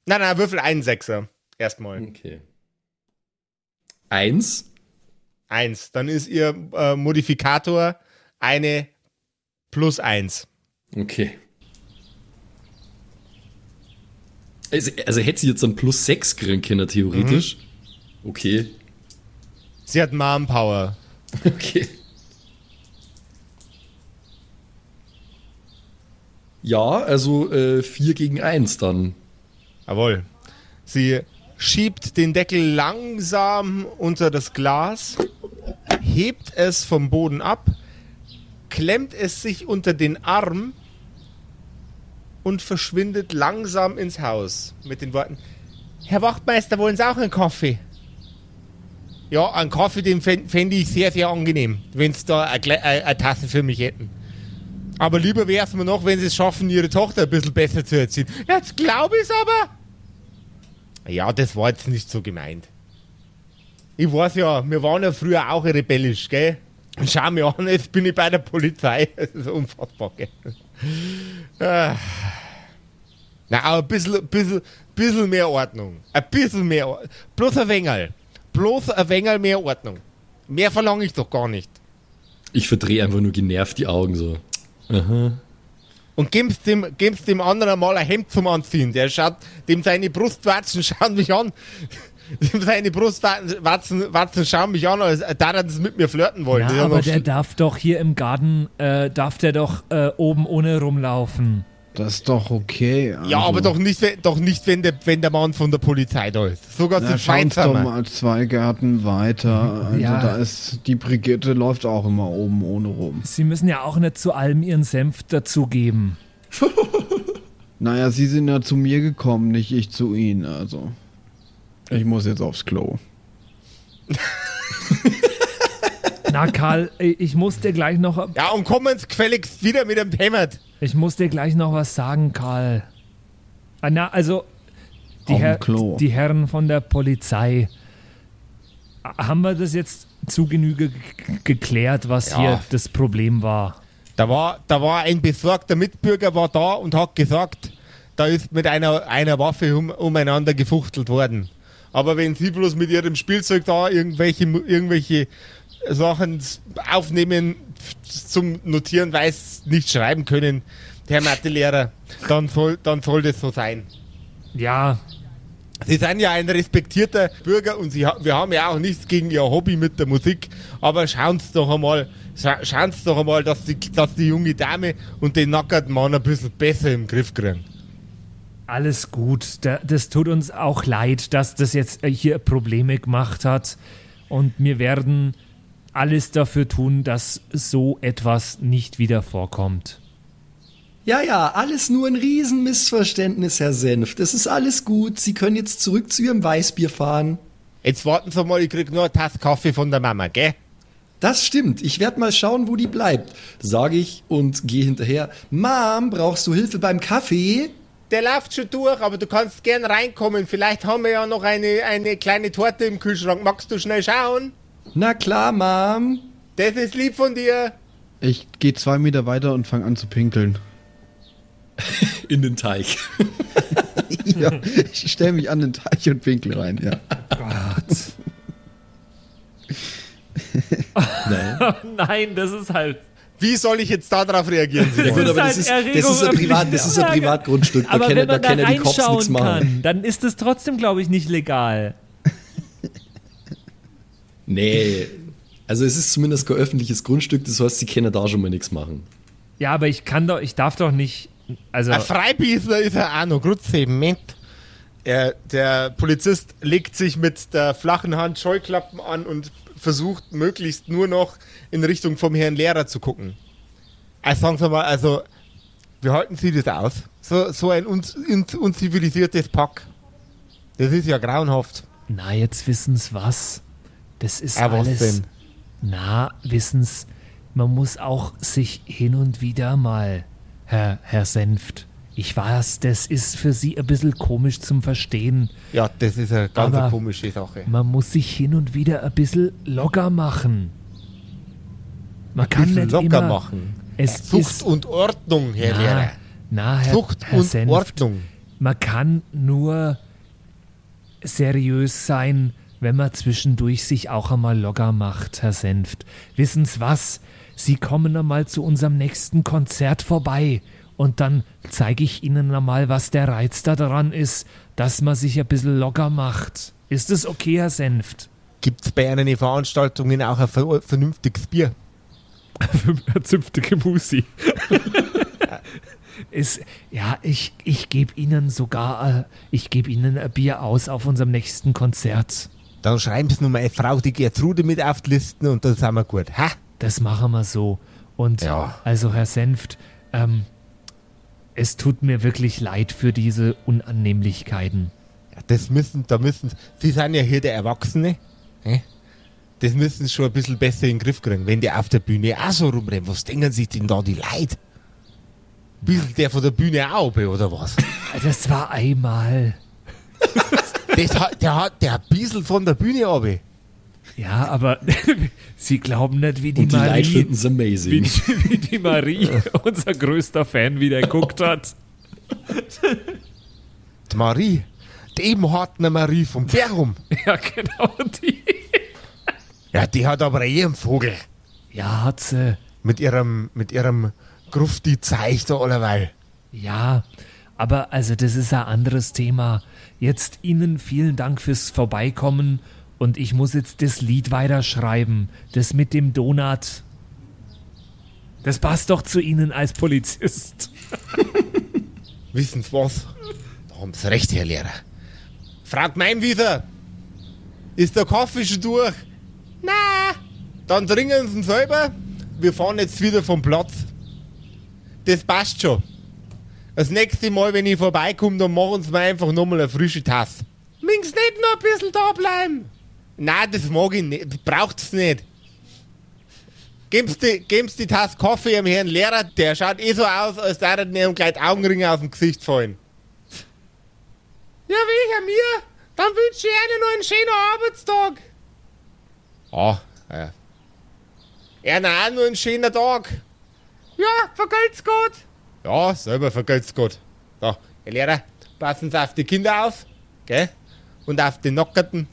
Nein, nein, würfel einen Sechser. Erstmal. Okay. Eins. Eins. Dann ist ihr äh, Modifikator eine plus eins. Okay. Also, also hätte sie jetzt dann plus sechs kriegen können, theoretisch. Okay. Sie hat Mom Power. <laughs> Okay. Ja, also äh, 4 gegen 1 dann. Jawohl. Sie schiebt den Deckel langsam unter das Glas, hebt es vom Boden ab, klemmt es sich unter den Arm und verschwindet langsam ins Haus mit den Worten: Herr Wachtmeister, wollen Sie auch einen Kaffee? Ja, einen Kaffee, den fände fänd ich sehr, sehr angenehm, wenn Sie da eine, eine, eine Tasse für mich hätten. Aber lieber wäre es mir noch, wenn Sie es schaffen, Ihre Tochter ein bisschen besser zu erziehen. Jetzt glaube ich es aber. Ja, das war jetzt nicht so gemeint. Ich weiß ja, wir waren ja früher auch rebellisch, gell? Und schau mir an, jetzt bin ich bei der Polizei. <laughs> Das ist unfassbar, gell? Ah. Na, aber ein bisschen, bisschen, bisschen mehr Ordnung. Ein bisschen mehr Ordnung. Bloß ein Wengerl. Bloß ein Wengerl mehr Ordnung. Mehr verlange ich doch gar nicht. Ich verdrehe einfach nur genervt die Augen so. Aha. Und gibst dem, gibst dem anderen mal ein Hemd zum Anziehen. Der schaut, dem seine Brustwarzen <laughs> schauen mich an. <laughs> Seine Brustwarzen Warzen, schauen mich an, als da er das mit mir flirten Ja, ja aber noch der darf doch hier im Garten, äh, darf der doch äh, oben ohne rumlaufen. Das ist doch okay. ja, also. aber doch nicht, wenn- doch nicht wenn, der, wenn der Mann von der Polizei da ist. Sogar Na, zu schau uns zweit doch mal zwei Gärten weiter. <laughs> Also Ja. da ist, die Brigitte läuft auch immer oben ohne rum. Sie müssen ja auch nicht zu allem ihren Senf dazugeben. <laughs> Naja, sie sind ja zu mir gekommen, nicht ich zu ihnen, also. Ich muss jetzt aufs Klo. Na, Karl, ich muss dir gleich noch, Ja, und kommen Sie gefälligst wieder mit dem Thema. ich muss dir gleich noch was sagen, Karl. Ah, Na, also, die, Herr, die Herren von der Polizei, haben wir das jetzt zu Genüge geklärt, was Ja. hier das Problem war? Da war, da war ein besorgter Mitbürger war da und hat gesagt, da ist mit einer, einer Waffe um, umeinander gefuchtelt worden. Aber wenn Sie bloß mit Ihrem Spielzeug da irgendwelche, irgendwelche Sachen aufnehmen zum Notieren, weil Sie nicht schreiben können, Herr Mathelehrer, dann soll, dann soll das so sein. Ja, Sie sind ja ein respektierter Bürger und Sie, wir haben ja auch nichts gegen Ihr Hobby mit der Musik, aber schauen Sie doch einmal, scha schauen Sie doch einmal, dass die, dass die junge Dame und den nackerten Mann ein bisschen besser im Griff kriegen. Alles gut. Da, das tut uns auch leid, dass das jetzt äh, hier Probleme gemacht hat. Und wir werden alles dafür tun, dass so etwas nicht wieder vorkommt. Ja, ja, alles nur ein Riesenmissverständnis, Herr Senf. Das ist alles gut. Sie können jetzt zurück zu Ihrem Weißbier fahren. Jetzt warten Sie mal, ich krieg nur eine Tasse Kaffee von der Mama, gell? Das stimmt. Ich werde mal schauen, wo die bleibt. Sage ich und gehe hinterher. Mom, brauchst du Hilfe beim Kaffee? Der läuft schon durch, aber du kannst gern reinkommen. Vielleicht haben wir ja noch eine, eine kleine Torte im Kühlschrank. Magst du schnell schauen? Na klar, Mom. Das ist lieb von dir. Ich gehe zwei Meter weiter und fange an zu pinkeln. In den Teich. <laughs> ja, ich stelle mich an den Teich und pinkel rein, ja. <laughs> Nein. <laughs> Nein, das ist halt. Wie soll ich jetzt darauf reagieren? Ja, Simon? gut, aber halt das ist, das ist ein, Privat, das ist ein Privatgrundstück. Da Aber können, wenn da man da können die Cops nichts reinschauen machen. kann, dann ist es trotzdem, glaube ich, nicht legal. <laughs> Nee. Also es ist zumindest kein öffentliches Grundstück, das heißt, sie können da schon mal nichts machen. Ja, aber ich kann doch, ich darf doch nicht. Also, Ein Freibiesler ist er auch noch. Grüezi, Moment. Er, der Polizist legt sich mit der flachen Hand Scheuklappen an und versucht möglichst nur noch in Richtung vom Herrn Lehrer zu gucken. Also sagen Sie mal, also, wie halten Sie das aus? So, so ein uns, uns, unzivilisiertes Pack. Das ist ja grauenhaft. na, jetzt wissen's was. Das ist Ah, was alles. denn? Na, wissen's, man muss auch sich hin und wieder mal, Herr, Herr Senft, Ich weiß, das ist für Sie ein bisschen komisch zum Verstehen. Ja, das ist eine ganz Aber- komische Sache. Man muss sich hin und wieder ein bisschen locker machen. Man kann Bisschen nicht locker immer, machen. Es Zucht ist, und Ordnung, Herr na, Lehrer. na, Herr, Zucht Herr und Senft, Ordnung. Man kann nur seriös sein, wenn man zwischendurch sich auch einmal locker macht, Herr Senft. Wissen's was? Sie kommen einmal zu unserem nächsten Konzert vorbei und dann zeige ich Ihnen einmal, was der Reiz da dran ist, dass man sich ein bisschen locker macht. Ist es okay, Herr Senft? Gibt es bei Ihnen Veranstaltungen auch ein ver vernünftiges Bier? <laughs> Zünftige Musi. <laughs> ist, ja, ich, ich gebe Ihnen sogar, äh, ich gebe Ihnen ein Bier aus auf unserem nächsten Konzert. Dann schreiben Sie nur meine Frau, die Gertrude, mit auf die Listen und dann sind wir gut. Ha? Das machen wir so. Und Ja. also, Herr Senft, ähm, es tut mir wirklich leid für diese Unannehmlichkeiten. Ja, das müssen, da müssen Sie sind ja hier der Erwachsene. Das müssen Sie schon ein bisschen besser in den Griff kriegen. Wenn die auf der Bühne auch so rumrennen, was denken sich denn da die Leute? Bisschen der von der Bühne auch, oder was? <laughs> Das war einmal. Das hat, der hat der hat ein bisschen von der Bühne runter. Ja, aber <laughs> Sie glauben nicht, wie die Und die Marie, wie, amazing. die- wie die Marie, <laughs> unser größter Fan, wieder geguckt hat. Die Marie, die eben harten Marie vom Bergum. <laughs> Ja, genau die. Ja, die hat aber eh einen Vogel. Ja, hat sie. Mit ihrem, mit ihrem Grufti zeigt da allerweil. Ja, aber also das ist ein anderes Thema. Jetzt Ihnen vielen Dank fürs Vorbeikommen und ich muss jetzt das Lied weiterschreiben. Das mit dem Donut. Das passt doch zu Ihnen als Polizist. <laughs> Wissen Sie was? Da haben Sie recht, Herr Lehrer. Frau Gemeinwieser, ist der Kaffee schon durch? Na, dann trinken Sie ihn selber. Wir fahren jetzt wieder vom Platz. Das passt schon. Das nächste Mal, wenn ich vorbeikomme, dann machen Sie mir einfach nochmal eine frische Tasse. Mings nicht noch ein bisschen da bleiben. Nein, das mag ich nicht. Braucht's nicht. Geben Sie die, Sie die Tasse Kaffee dem Herrn Lehrer, der schaut eh so aus, als würde ihm gleich Augenringe aus dem Gesicht fallen. Ja, welcher mir? Dann wünsche ich Ihnen noch einen schönen Arbeitstag. Ah, ja. Ihnen auch nur einen schönen Tag. Ja, vergelt's gut. Ja, selber vergelt's gut. So, Herr Lehrer, passen Sie auf die Kinder auf, gell? Und auf die Nockerten.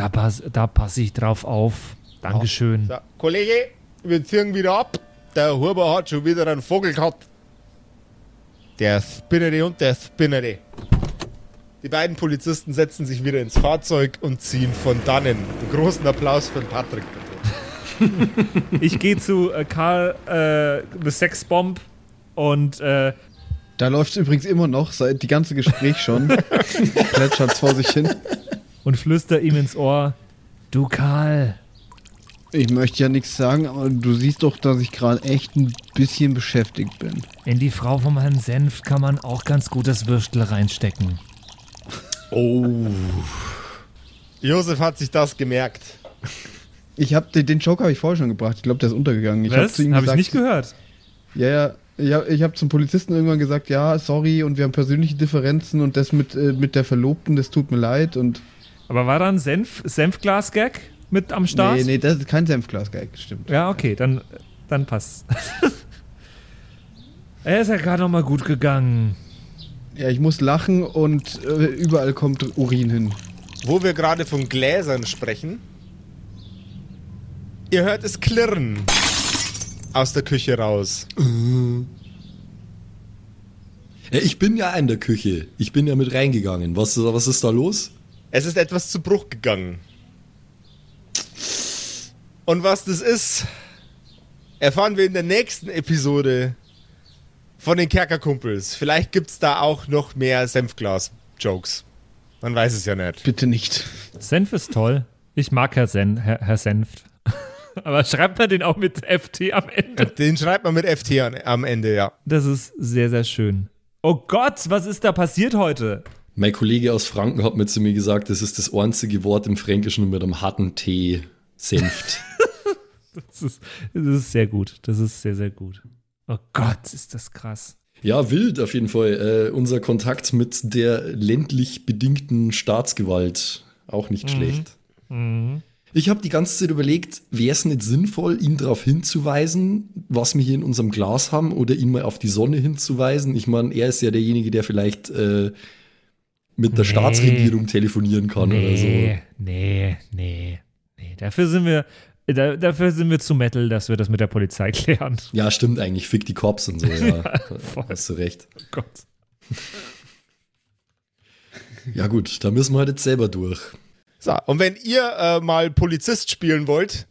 Da pass, da passe ich drauf auf. Dankeschön. So, Kollege, wir ziehen wieder ab. Der Huber hat schon wieder einen Vogel gehabt. Der Spinnere und der Spinnere. Die beiden Polizisten setzen sich wieder ins Fahrzeug und ziehen von dannen. Einen großen Applaus für den Patrick. <laughs> Ich gehe zu äh, Karl, äh, The Sex Bomb und äh, Da läuft es übrigens immer noch, seit die ganze Gespräch schon. <laughs> Plätschert's vor sich hin. Und flüster ihm ins Ohr: Du Karl, Ich möchte ja nichts sagen, aber du siehst doch, dass ich gerade echt ein bisschen beschäftigt bin. in die Frau vom Herrn Senft kann man auch ganz gut das Würstel reinstecken. Oh. Josef hat sich das gemerkt. Ich hab den, den Joke habe ich vorher schon gebracht. Ich glaube, der ist untergegangen. Ich habe zu ihm Hab ich nicht gehört. Ja, ja. Ich habe hab zum Polizisten irgendwann gesagt, ja, sorry, und wir haben persönliche Differenzen und das mit, äh, mit der Verlobten, das tut mir leid und Aber war da ein Senf, Senfglas-Gag mit am Start? nee, nee, das ist kein Senfglas-Gag, stimmt. Ja, okay, dann, dann passt. <laughs> er ist ja gerade noch mal gut gegangen. Ja, ich muss lachen und äh, überall kommt Urin hin. Wo wir gerade von Gläsern sprechen. Ihr hört es klirren. Aus der Küche raus. Ja, ich bin ja in der Küche. Ich bin ja mit reingegangen. Was, was ist da los? Es ist etwas zu Bruch gegangen. Und was das ist, erfahren wir in der nächsten Episode von den Kerkerkumpels. Vielleicht gibt es da auch noch mehr Senfglas-Jokes. Man weiß es ja nicht. Bitte nicht. Senf ist toll. Ich mag Herr, Sen, Herr, Herr Senft. <laughs> Aber schreibt man den auch mit FT am Ende? Den schreibt man mit FT an, am Ende, ja. Das ist sehr, sehr schön. Oh Gott, was ist da passiert heute? Mein Kollege aus Franken hat mir zu mir gesagt, das ist das einzige Wort im Fränkischen mit einem harten T. Senft. <laughs> Das ist, das ist sehr gut. Das ist sehr, sehr gut. Oh Gott, ist das krass. Ja, wild auf jeden Fall. Äh, unser Kontakt mit der ländlich bedingten Staatsgewalt. Auch nicht schlecht. Ich habe die ganze Zeit überlegt, wäre es nicht sinnvoll, ihn darauf hinzuweisen, was wir hier in unserem Glas haben, oder ihn mal auf die Sonne hinzuweisen. Ich meine, er ist ja derjenige, der vielleicht äh, mit der Nee. Staatsregierung telefonieren kann oder so. Nee, nee, nee, nee. Dafür sind wir, da, dafür sind wir zu Metal, dass wir das mit der Polizei <laughs> klären. Ja, stimmt eigentlich. Fick die Cops und so, <laughs> ja. voll. Hast du recht. Oh Gott. <laughs> Ja, gut, da müssen wir halt jetzt selber durch. So, und wenn ihr äh, mal Polizist spielen wollt,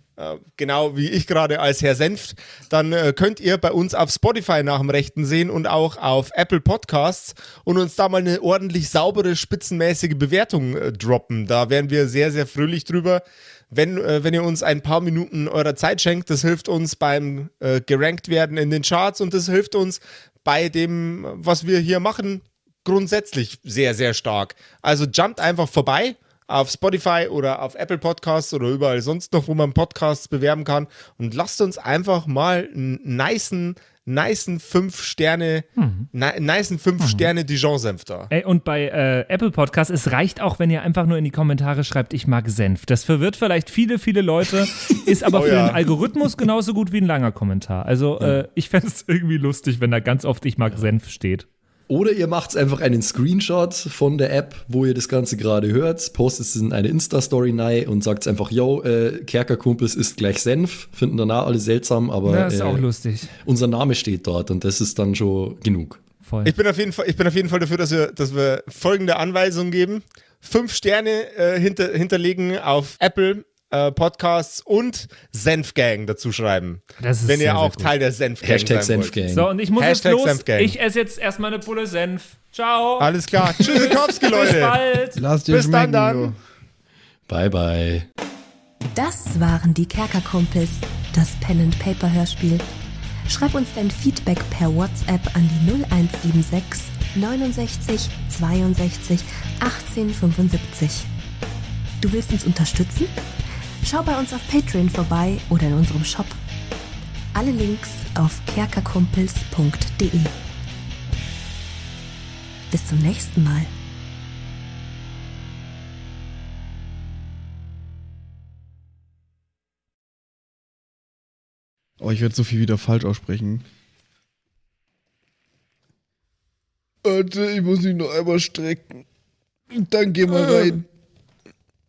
genau wie ich gerade als Herr Senft, dann äh, könnt ihr bei uns auf Spotify nach dem Rechten sehen und auch auf Apple Podcasts und uns da mal eine ordentlich saubere, spitzenmäßige Bewertung äh, droppen. Da wären wir sehr, sehr fröhlich drüber. Wenn, äh, wenn ihr uns ein paar Minuten eurer Zeit schenkt, das hilft uns beim äh, gerankt werden in den Charts und das hilft uns bei dem, was wir hier machen, grundsätzlich sehr, sehr stark. Also jumpt einfach vorbei auf Spotify oder auf Apple Podcasts oder überall sonst noch, wo man Podcasts bewerben kann und lasst uns einfach mal einen nicen, nicen 5 Sterne, ni- nicen 5 Sterne Dijon-Senf da. Ey, und bei äh, Apple Podcast, es reicht auch, wenn ihr einfach nur in die Kommentare schreibt, ich mag Senf. Das verwirrt vielleicht viele, viele Leute, <laughs> ist aber Oh für ja. den Algorithmus genauso gut wie ein langer Kommentar. Also äh, ich fände es irgendwie lustig, wenn da ganz oft ich mag Senf steht. Oder ihr macht einfach einen Screenshot von der App, wo ihr das Ganze gerade hört, postet es in eine Insta-Story rein und sagt einfach, yo, äh, Kerkerkumpels ist gleich Senf. Finden danach alle seltsam, aber Ja, ist äh, auch lustig. unser Name steht dort und das ist dann schon genug. Voll. Ich bin auf jeden Fall, ich bin auf jeden Fall dafür, dass wir, dass wir folgende Anweisungen geben. Fünf Sterne äh, hinter, hinterlegen auf Apple äh, Podcasts und Senfgang dazu schreiben. Das ist wenn ihr sehr, sehr auch. Teil der Senfgang Hashtag sein wollt. Senfgang. So, und ich muss Hashtag jetzt los. Senfgang. Ich esse jetzt erstmal eine Pulle Senf. Ciao. Alles klar. Tschüssikowski, <laughs> Bis Leute. bald. Lass dir Bis dann, schmecken, dann. Bye, bye. Das waren die Kerkerkumpels, das Pen and Paper Hörspiel. Schreib uns dein Feedback per WhatsApp an die 0176 69 62 18 75. Du willst uns unterstützen? Schau bei uns auf Patreon vorbei oder in unserem Shop. Alle Links auf kerkerkumpels.de. Bis zum nächsten Mal. Oh, ich werde so viel wieder falsch aussprechen. Warte, ich muss mich noch einmal strecken. Dann geh mal rein.